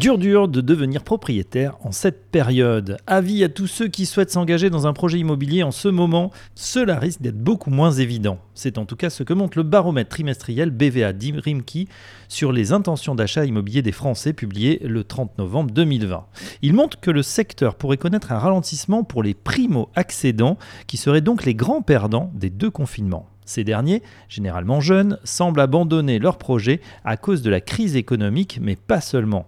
Dur dur de devenir propriétaire en cette période. Avis à tous ceux qui souhaitent s'engager dans un projet immobilier en ce moment, cela risque d'être beaucoup moins évident. C'est en tout cas ce que montre le baromètre trimestriel BVA Rimki sur les intentions d'achat immobilier des Français publié le 30 novembre 2020. Il montre que le secteur pourrait connaître un ralentissement pour les primo-accédants qui seraient donc les grands perdants des deux confinements. Ces derniers, généralement jeunes, semblent abandonner leur projet à cause de la crise économique, mais pas seulement.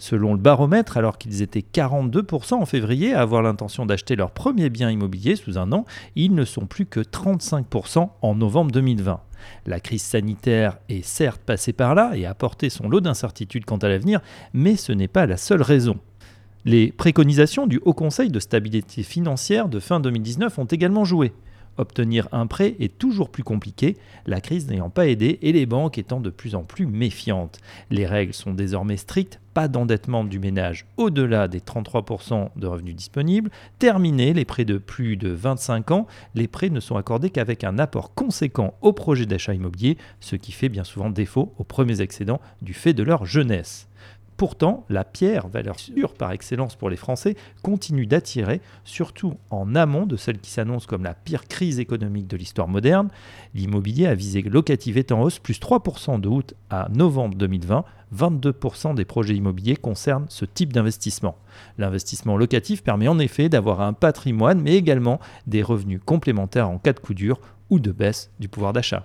Selon le baromètre, alors qu'ils étaient 42% en février à avoir l'intention d'acheter leur premier bien immobilier sous un an, ils ne sont plus que 35% en novembre 2020. La crise sanitaire est certes passée par là et a apporté son lot d'incertitudes quant à l'avenir, mais ce n'est pas la seule raison. Les préconisations du Haut Conseil de stabilité financière de fin 2019 ont également joué. Obtenir un prêt est toujours plus compliqué, la crise n'ayant pas aidé et les banques étant de plus en plus méfiantes. Les règles sont désormais strictes, pas d'endettement du ménage au-delà des 33% de revenus disponibles, terminé les prêts de plus de 25 ans, les prêts ne sont accordés qu'avec un apport conséquent au projet d'achat immobilier, ce qui fait bien souvent défaut aux premiers excédents du fait de leur jeunesse. Pourtant, la pierre, valeur sûre par excellence pour les Français, continue d'attirer, surtout en amont de celle qui s'annonce comme la pire crise économique de l'histoire moderne. L'immobilier à visée locative est en hausse, plus 3% de août à novembre 2020. 22% des projets immobiliers concernent ce type d'investissement. L'investissement locatif permet en effet d'avoir un patrimoine, mais également des revenus complémentaires en cas de coup dur ou de baisse du pouvoir d'achat.